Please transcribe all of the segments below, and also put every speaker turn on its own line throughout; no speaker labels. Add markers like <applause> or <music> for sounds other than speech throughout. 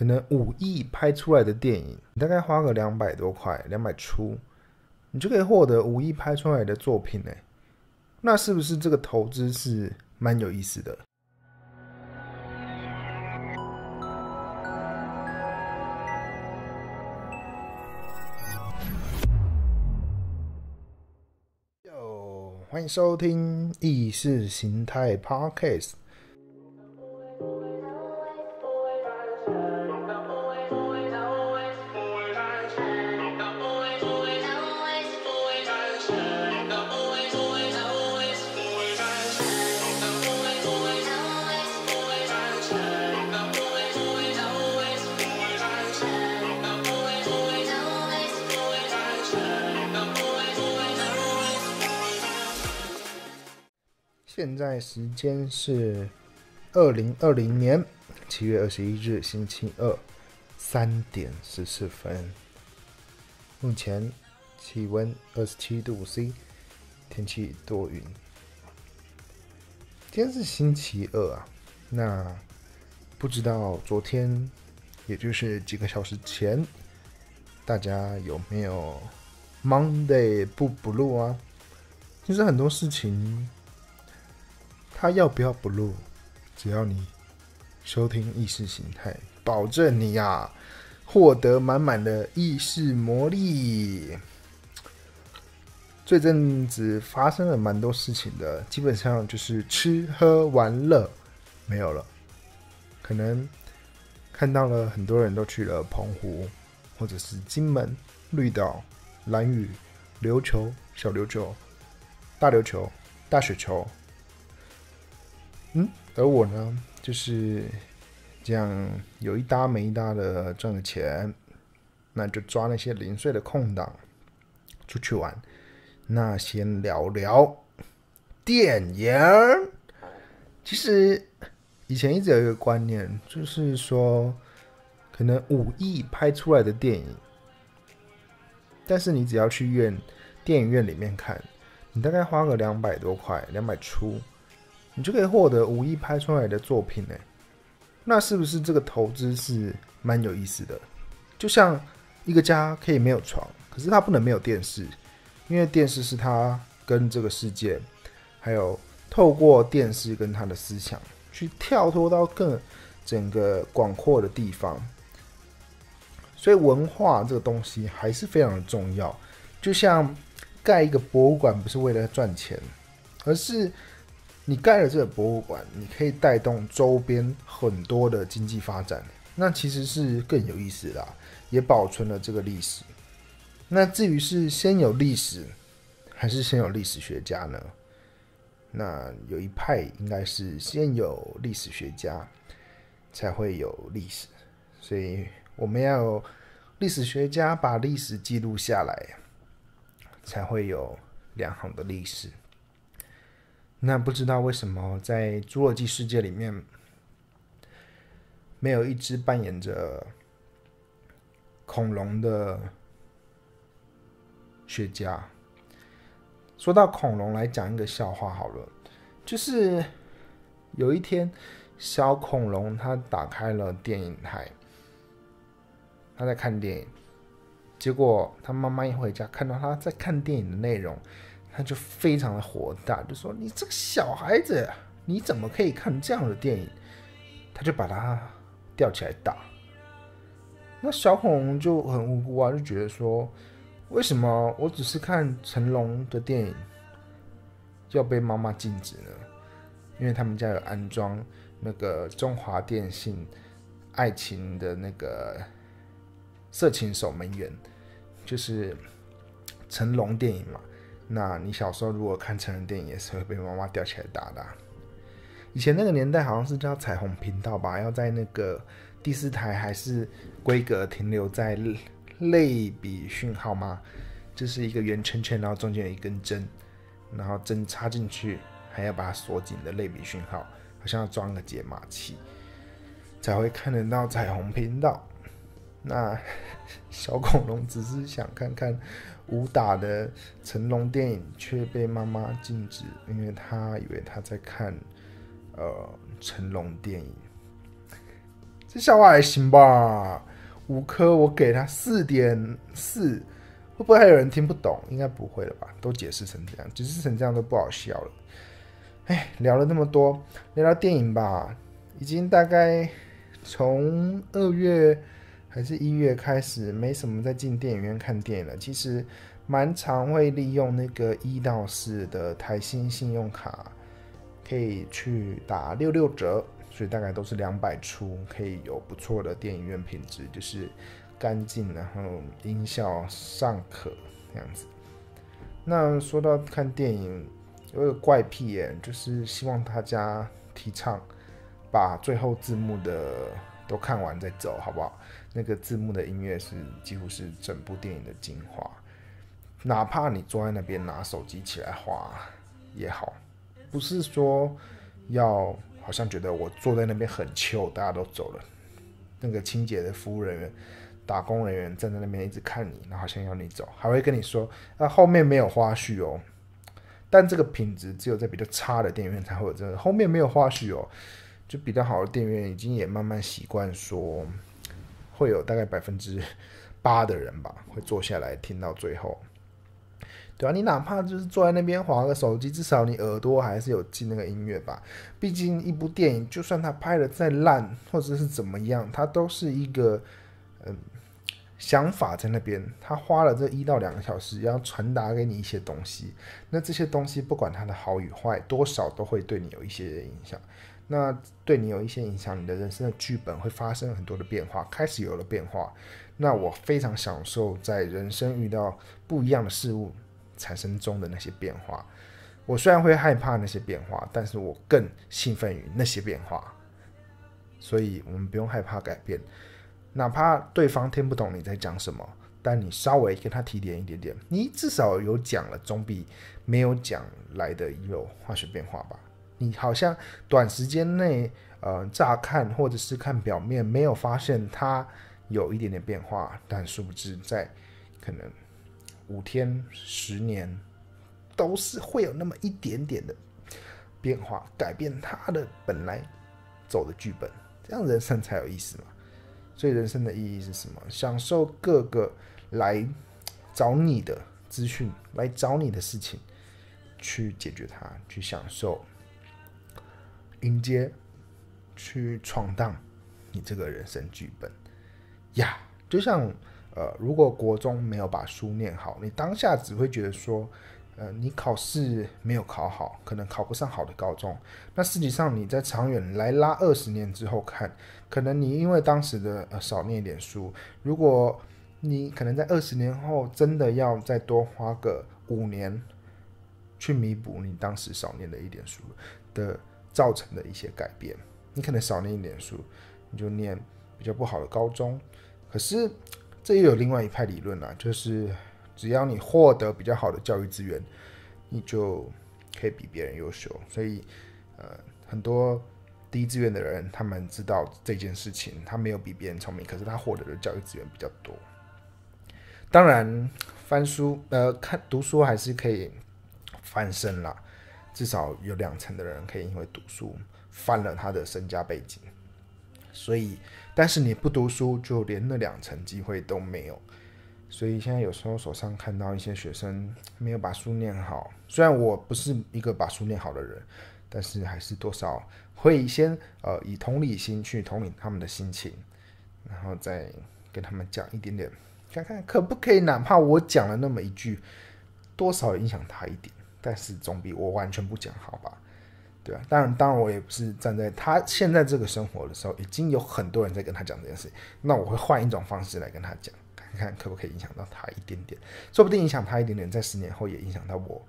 可能五亿拍出来的电影，你大概花个两百多块，两百出，你就可以获得五亿拍出来的作品呢。那是不是这个投资是蛮有意思的？哟，欢迎收听意识形态 Podcast。现在时间是二零二零年七月二十一日星期二三点十四分。目前气温二十七度 C，天气多云。今天是星期二啊，那不知道昨天，也就是几个小时前，大家有没有 Monday 不不录啊？其实很多事情。他要不要不录？只要你收听意识形态，保证你呀获得满满的意识魔力。这阵子发生了蛮多事情的，基本上就是吃喝玩乐没有了。可能看到了很多人都去了澎湖，或者是金门、绿岛、蓝屿、琉球、小琉球、大琉球、大雪球。嗯，而我呢，就是这样有一搭没一搭的赚了钱，那就抓那些零碎的空档出去玩。那先聊聊电影。其实以前一直有一个观念，就是说，可能五亿拍出来的电影，但是你只要去院电影院里面看，你大概花个两百多块，两百出。你就可以获得五亿拍出来的作品呢，那是不是这个投资是蛮有意思的？就像一个家可以没有床，可是它不能没有电视，因为电视是它跟这个世界，还有透过电视跟他的思想去跳脱到更整个广阔的地方。所以文化这个东西还是非常的重要。就像盖一个博物馆不是为了赚钱，而是。你盖了这个博物馆，你可以带动周边很多的经济发展，那其实是更有意思的，也保存了这个历史。那至于是先有历史，还是先有历史学家呢？那有一派应该是先有历史学家，才会有历史。所以我们要有历史学家把历史记录下来，才会有良好的历史。那不知道为什么在《侏罗纪世界》里面没有一只扮演着恐龙的学家。说到恐龙，来讲一个笑话好了，就是有一天小恐龙他打开了电影台，他在看电影，结果他妈妈一回家看到他在看电影的内容。他就非常的火大，就说：“你这个小孩子，你怎么可以看这样的电影？”他就把他吊起来打。那小恐龙就很无辜啊，就觉得说：“为什么我只是看成龙的电影，要被妈妈禁止呢？”因为他们家有安装那个中华电信爱情的那个色情守门员，就是成龙电影嘛。那你小时候如果看成人电影，也是会被妈妈吊起来打的。以前那个年代好像是叫彩虹频道吧，要在那个第四台还是规格停留在类比讯号吗？就是一个圆圈圈，然后中间有一根针，然后针插进去，还要把它锁紧的类比讯号，好像要装个解码器，才会看得到彩虹频道。那小恐龙只是想看看。武打的成龙电影却被妈妈禁止，因为他以为他在看呃成龙电影。这笑话还行吧？五颗我给他四点四，会不会还有人听不懂？应该不会了吧？都解释成这样，解释成这样都不好笑了。哎，聊了那么多，聊聊电影吧。已经大概从二月还是一月开始，没什么在进电影院看电影了。其实蛮常会利用那个一到四的台新信用卡，可以去打六六折。所以大概都是两百出，可以有不错的电影院品质，就是干净，然后音效尚可这样子。那说到看电影，有个怪癖耶，就是希望大家提倡把最后字幕的都看完再走，好不好？那个字幕的音乐是几乎是整部电影的精华，哪怕你坐在那边拿手机起来划也好，不是说要。好像觉得我坐在那边很糗，大家都走了。那个清洁的服务人员、打工人员站在那边一直看你，然后好像要你走，还会跟你说：“啊，后面没有花絮哦。”但这个品质只有在比较差的电影院才会有这个，后面没有花絮哦。就比较好的电影院已经也慢慢习惯说，会有大概百分之八的人吧，会坐下来听到最后。对啊，你哪怕就是坐在那边划个手机，至少你耳朵还是有进那个音乐吧。毕竟一部电影，就算它拍的再烂，或者是怎么样，它都是一个嗯想法在那边。他花了这一到两个小时，要传达给你一些东西。那这些东西不管它的好与坏，多少都会对你有一些影响。那对你有一些影响，你的人生的剧本会发生很多的变化，开始有了变化。那我非常享受在人生遇到不一样的事物。产生中的那些变化，我虽然会害怕那些变化，但是我更兴奋于那些变化。所以，我们不用害怕改变，哪怕对方听不懂你在讲什么，但你稍微跟他提点一点点，你至少有讲了，总比没有讲来的有化学变化吧？你好像短时间内，呃，乍看或者是看表面没有发现它有一点点变化，但殊不知在可能。五天、十年，都是会有那么一点点的变化，改变他的本来走的剧本，这样人生才有意思嘛。所以人生的意义是什么？享受各个来找你的资讯，来找你的事情，去解决它，去享受，迎接，去闯荡你这个人生剧本呀，就像。呃，如果国中没有把书念好，你当下只会觉得说，呃，你考试没有考好，可能考不上好的高中。那实际上你在长远来拉二十年之后看，可能你因为当时的呃少念一点书，如果你可能在二十年后真的要再多花个五年去弥补你当时少念的一点书的造成的一些改变，你可能少念一点书，你就念比较不好的高中，可是。这又有另外一派理论啦，就是只要你获得比较好的教育资源，你就可以比别人优秀。所以，呃，很多低志愿的人，他们知道这件事情，他没有比别人聪明，可是他获得的教育资源比较多。当然，翻书，呃，看读书还是可以翻身啦，至少有两成的人可以因为读书翻了他的身家背景。所以。但是你不读书，就连那两成机会都没有。所以现在有时候手上看到一些学生没有把书念好，虽然我不是一个把书念好的人，但是还是多少会先呃以同理心去同理他们的心情，然后再跟他们讲一点点，看看可不可以，哪怕我讲了那么一句，多少影响他一点，但是总比我完全不讲好吧。对啊，当然，当然，我也不是站在他现在这个生活的时候，已经有很多人在跟他讲这件事。那我会换一种方式来跟他讲，看看可不可以影响到他一点点，说不定影响他一点点，在十年后也影响到我。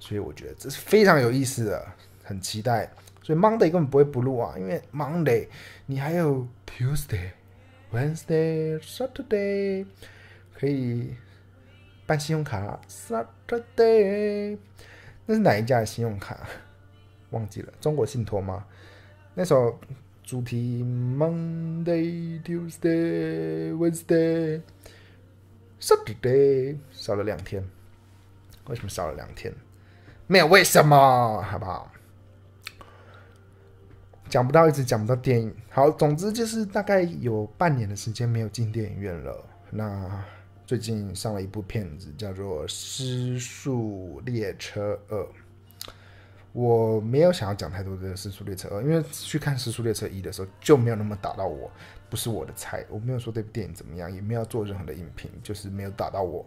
所以我觉得这是非常有意思的，很期待。所以 Monday 根本不会不录啊，因为 Monday 你还有 Tuesday、Wednesday、Saturday 可以办信用卡。Saturday 那是哪一家的信用卡？忘记了中国信托吗？那首主题 Monday, Tuesday, Wednesday, Saturday 少了两天，为什么少了两天？没有为什么，好不好？讲不到，一直讲不到电影。好，总之就是大概有半年的时间没有进电影院了。那最近上了一部片子，叫做《失速列车二》。我没有想要讲太多的《失速列车二》，因为去看《失速列车一》的时候就没有那么打到我，不是我的菜。我没有说这部电影怎么样，也没有做任何的影评，就是没有打到我，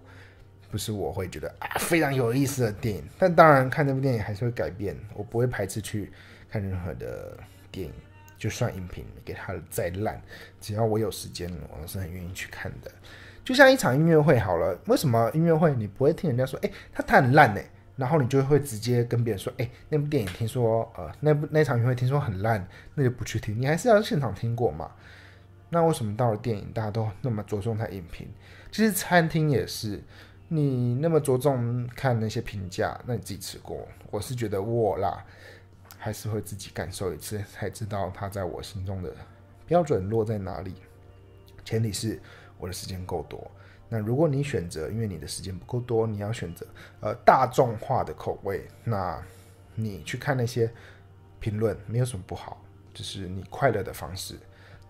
不是我会觉得啊非常有意思的电影。但当然看这部电影还是会改变，我不会排斥去看任何的电影，就算影评给他的再烂，只要我有时间，我是很愿意去看的。就像一场音乐会好了，为什么音乐会你不会听人家说，哎，他弹很烂呢？然后你就会直接跟别人说：“哎，那部电影听说，呃，那部那场音乐会听说很烂，那就不去听。你还是要现场听过嘛？那为什么到了电影，大家都那么着重在影评？其实餐厅也是，你那么着重看那些评价，那你自己吃过？我是觉得我啦，还是会自己感受一次，才知道它在我心中的标准落在哪里。前提是我的时间够多。”那如果你选择，因为你的时间不够多，你要选择呃大众化的口味，那你去看那些评论没有什么不好，就是你快乐的方式。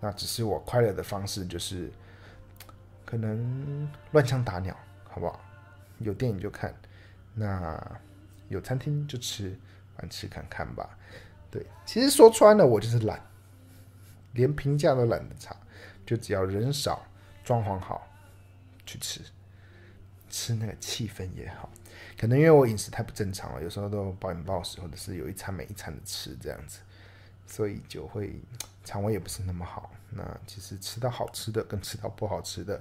那只是我快乐的方式就是可能乱枪打鸟，好不好？有电影就看，那有餐厅就吃，玩吃看看吧。对，其实说穿了，我就是懒，连评价都懒得查，就只要人少，装潢好。去吃，吃那个气氛也好，可能因为我饮食太不正常了，有时候都暴饮暴食，或者是有一餐没一餐的吃这样子，所以就会肠胃也不是那么好。那其实吃到好吃的跟吃到不好吃的，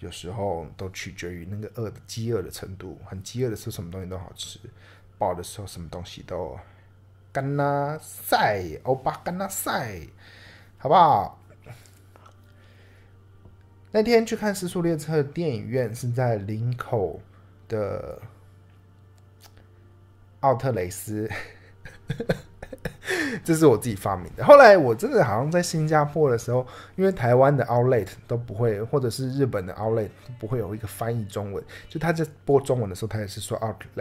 有时候都取决于那个饿的饥饿的程度。很饥饿的时候，什么东西都好吃；饱的时候，什么东西都干啦塞，欧巴干啦塞，好不好？那天去看《失速列车》电影院是在林口的奥特雷斯，<laughs> 这是我自己发明的。后来我真的好像在新加坡的时候，因为台湾的 Outlet 都不会，或者是日本的 Outlet 不会有一个翻译中文，就他在播中文的时候，他也是说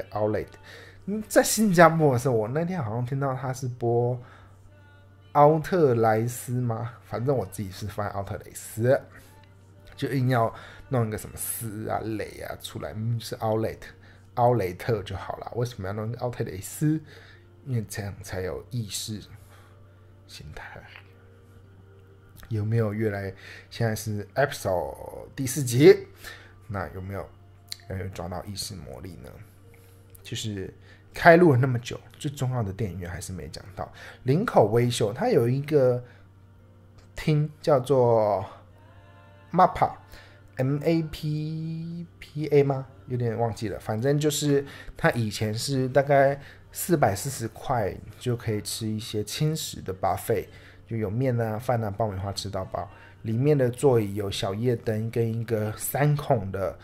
Outlet。在新加坡的时候，我那天好像听到他是播奥特莱斯吗？反正我自己是翻奥特雷斯。就硬要弄一个什么斯啊、蕾啊出来，是奥雷特、奥雷特就好了。为什么要弄奥特雷斯？因为这样才有意识形态。有没有越来？现在是 episode 第四集，那有没有有抓到意识魔力呢？就是开录了那么久，最重要的电影院还是没讲到。林口微秀，它有一个厅叫做。Mapa，M A P P A 吗？有点忘记了。反正就是它以前是大概四百四十块就可以吃一些轻食的 buffet，就有面啊、饭啊、爆米花吃到饱。里面的座椅有小夜灯跟一个三孔的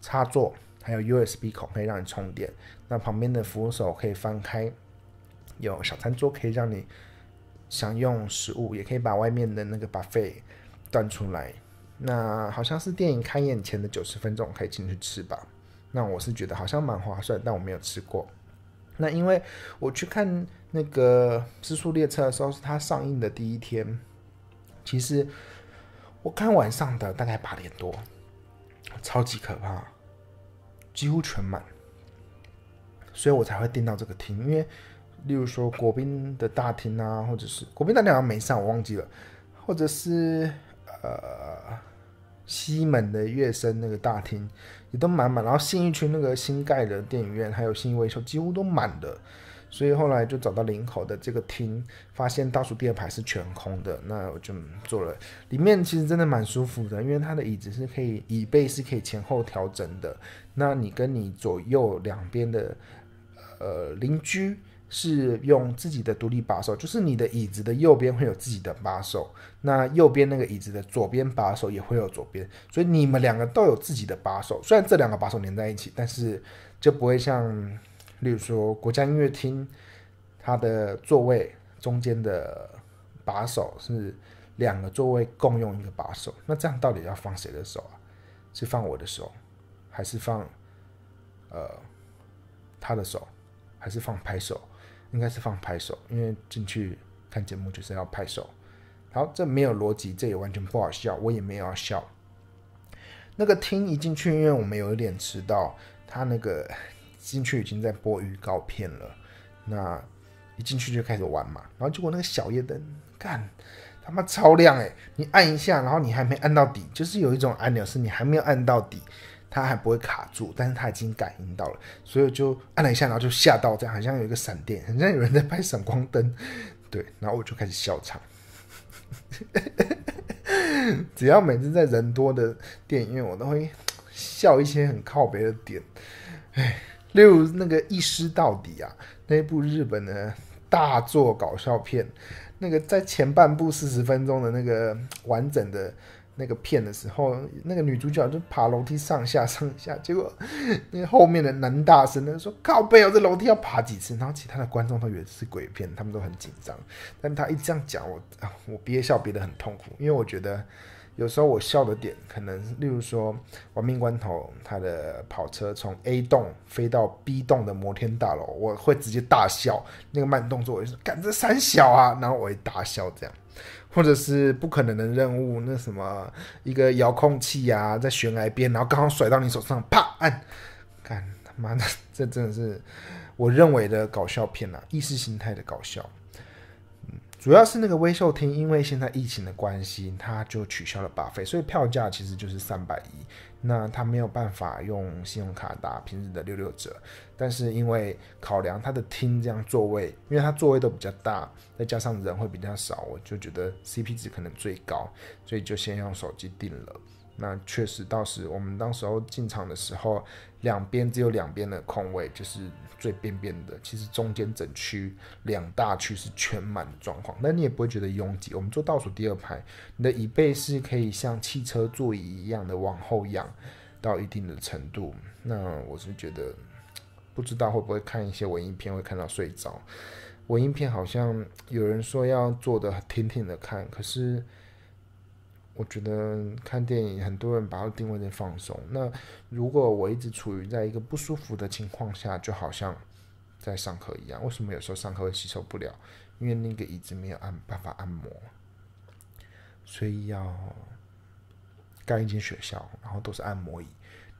插座，还有 USB 孔可以让你充电。那旁边的扶手可以翻开，有小餐桌可以让你享用食物，也可以把外面的那个 buffet。端出来，那好像是电影开演前的九十分钟可以进去吃吧？那我是觉得好像蛮划算，但我没有吃过。那因为我去看那个《失速列车》的时候，是它上映的第一天。其实我看晚上的大概八点多，超级可怕，几乎全满，所以我才会订到这个厅。因为例如说国宾的大厅啊，或者是国宾大厅好像没上，我忘记了，或者是。呃，西门的乐声那个大厅也都满满，然后信义区那个新盖的电影院还有新维修几乎都满的，所以后来就找到林口的这个厅，发现倒数第二排是全空的，那我就坐了。里面其实真的蛮舒服的，因为它的椅子是可以椅背是可以前后调整的，那你跟你左右两边的呃邻居。是用自己的独立把手，就是你的椅子的右边会有自己的把手，那右边那个椅子的左边把手也会有左边，所以你们两个都有自己的把手。虽然这两个把手连在一起，但是就不会像，例如说国家音乐厅，它的座位中间的把手是两个座位共用一个把手，那这样到底要放谁的手啊？是放我的手，还是放呃他的手，还是放拍手？应该是放拍手，因为进去看节目就是要拍手。好，这没有逻辑，这也完全不好笑，我也没有要笑。那个厅一进去，因为我们有一点迟到，他那个 <laughs> 进去已经在播预告片了。那一进去就开始玩嘛，然后结果那个小夜灯，干他妈超亮诶，你按一下，然后你还没按到底，就是有一种按钮是你还没有按到底，它还不会卡住，但是它已经感应到了，所以就按了一下，然后就吓到，这样好像有一个闪电，好像有人在拍闪光灯，对，然后我就开始笑场。<laughs> 只要每次在人多的电影院，我都会笑一些很靠北的点。哎，例如那个《一尸到底》啊，那部日本的大作搞笑片，那个在前半部四十分钟的那个完整的。那个片的时候，那个女主角就爬楼梯上下上下，<laughs> 结果那后面的男大生呢说：“靠背哦，这楼梯要爬几次？”然后其他的观众都以为是鬼片，他们都很紧张。但他一这样讲，我啊，我憋笑憋得很痛苦，因为我觉得有时候我笑的点，可能例如说《亡命关头》他的跑车从 A 栋飞到 B 栋的摩天大楼，我会直接大笑。那个慢动作，我就说：“赶着三小啊！”然后我会大笑这样。或者是不可能的任务，那什么一个遥控器啊，在悬崖边，然后刚好甩到你手上，啪按，干他妈的，这真的是我认为的搞笑片啊，意识形态的搞笑。主要是那个微秀厅，因为现在疫情的关系，它就取消了把费，所以票价其实就是三百一。那他没有办法用信用卡打平日的六六折，但是因为考量他的厅这样座位，因为他座位都比较大，再加上人会比较少，我就觉得 CP 值可能最高，所以就先用手机订了。那确实，到时我们当时候进场的时候，两边只有两边的空位，就是最边边的。其实中间整区两大区是全满的状况，那你也不会觉得拥挤。我们坐倒数第二排，你的椅背是可以像汽车座椅一样的往后仰到一定的程度。那我是觉得，不知道会不会看一些文艺片会看到睡着。文艺片好像有人说要坐的挺挺的看，可是。我觉得看电影，很多人把它定位在放松。那如果我一直处于在一个不舒服的情况下，就好像在上课一样。为什么有时候上课会吸收不了？因为那个椅子没有按办法按摩，所以要干一间学校，然后都是按摩椅。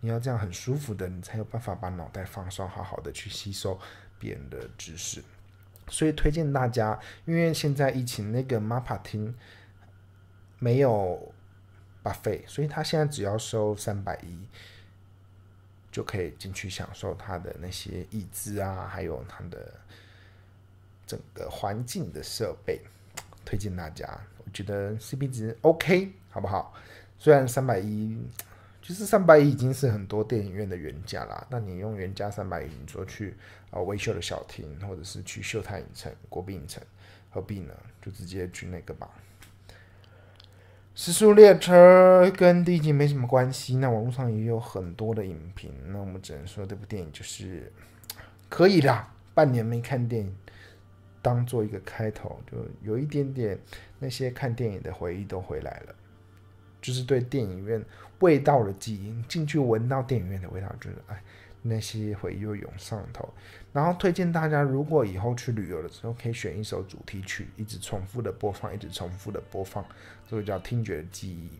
你要这样很舒服的，你才有办法把脑袋放松，好好的去吸收别人的知识。所以推荐大家，因为现在疫情，那个 MAPA 厅。没有把费，所以他现在只要收三百一，就可以进去享受他的那些椅子啊，还有他的整个环境的设备。推荐大家，我觉得 CP 值 OK，好不好？虽然三百一，其实三百一已经是很多电影院的原价啦。那你用原价三百一，你说去啊维修的小厅，或者是去秀泰影城、国宾影城，何必呢？就直接去那个吧。时速列车跟第一集没什么关系，那网络上也有很多的影评，那我们只能说这部电影就是可以啦。半年没看电影，当做一个开头，就有一点点那些看电影的回忆都回来了，就是对电影院味道的记忆，进去闻到电影院的味道，就是哎。那些回忆又涌上头，然后推荐大家，如果以后去旅游的时候，可以选一首主题曲，一直重复的播放，一直重复的播放，这个叫听觉记忆。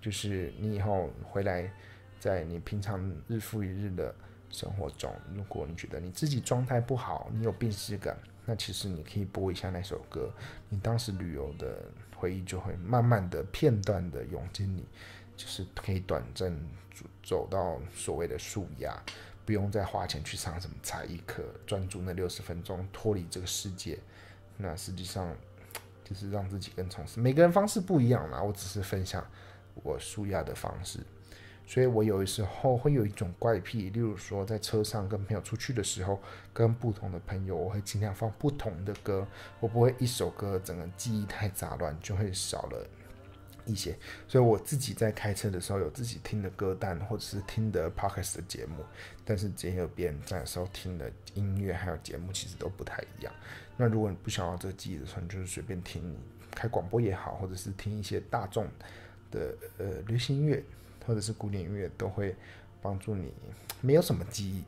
就是你以后回来，在你平常日复一日的生活中，如果你觉得你自己状态不好，你有病耻感，那其实你可以播一下那首歌，你当时旅游的回忆就会慢慢的片段的涌进你，就是可以短暂。走走到所谓的舒压，不用再花钱去上什么才艺课，专注那六十分钟，脱离这个世界。那实际上就是让自己更充实。每个人方式不一样啦，我只是分享我舒压的方式。所以我有的时候会有一种怪癖，例如说在车上跟朋友出去的时候，跟不同的朋友，我会尽量放不同的歌，我不会一首歌整个记忆太杂乱，就会少了。一些，所以我自己在开车的时候有自己听的歌单，或者是听的 podcast 的节目，但是只有别人在的时候听的音乐还有节目其实都不太一样。那如果你不想要这个记忆的时候，你就是随便听，开广播也好，或者是听一些大众的呃流行乐或者是古典音乐，都会帮助你没有什么记忆。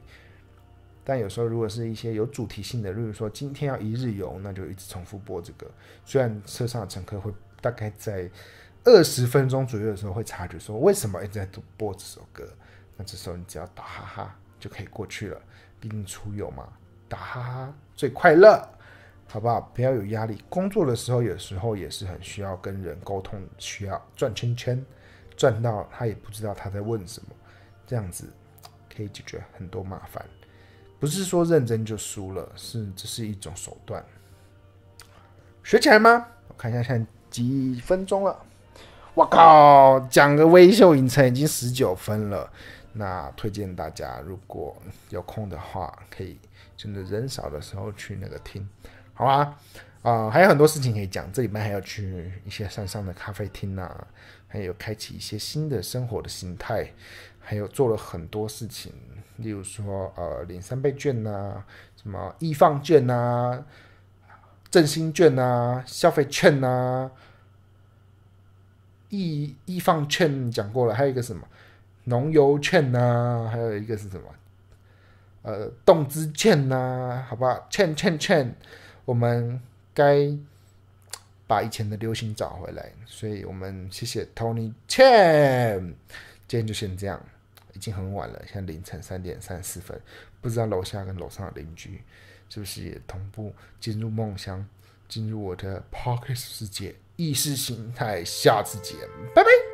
但有时候如果是一些有主题性的，例如说今天要一日游，那就一直重复播这个。虽然车上的乘客会大概在二十分钟左右的时候会察觉说为什么一直在播这首歌，那这时候你只要打哈哈就可以过去了。毕竟出游嘛，打哈哈最快乐，好不好？不要有压力。工作的时候有时候也是很需要跟人沟通，需要转圈圈，转到他也不知道他在问什么，这样子可以解决很多麻烦。不是说认真就输了，是这是一种手段。学起来吗？我看一下现在几分钟了。我靠，讲个微秀影城已经十九分了。那推荐大家如果有空的话，可以真的人少的时候去那个听，好吧？啊，还有很多事情可以讲。这里面还要去一些山上的咖啡厅啊，还有开启一些新的生活的形态，还有做了很多事情。例如说，呃，领三倍券呐，什么易放券呐，振兴券呐，消费券呐，易易放券讲过了，还有一个什么农油券呐，还有一个是什么？呃，动资券呐，好不好？券券券，我们该把以前的流行找回来，所以我们谢谢 Tony 券，今天就先这样。已经很晚了，现在凌晨三点三十四分，不知道楼下跟楼上的邻居是不是也同步进入梦乡，进入我的 Pocket 世界意识形态？下次见，拜拜。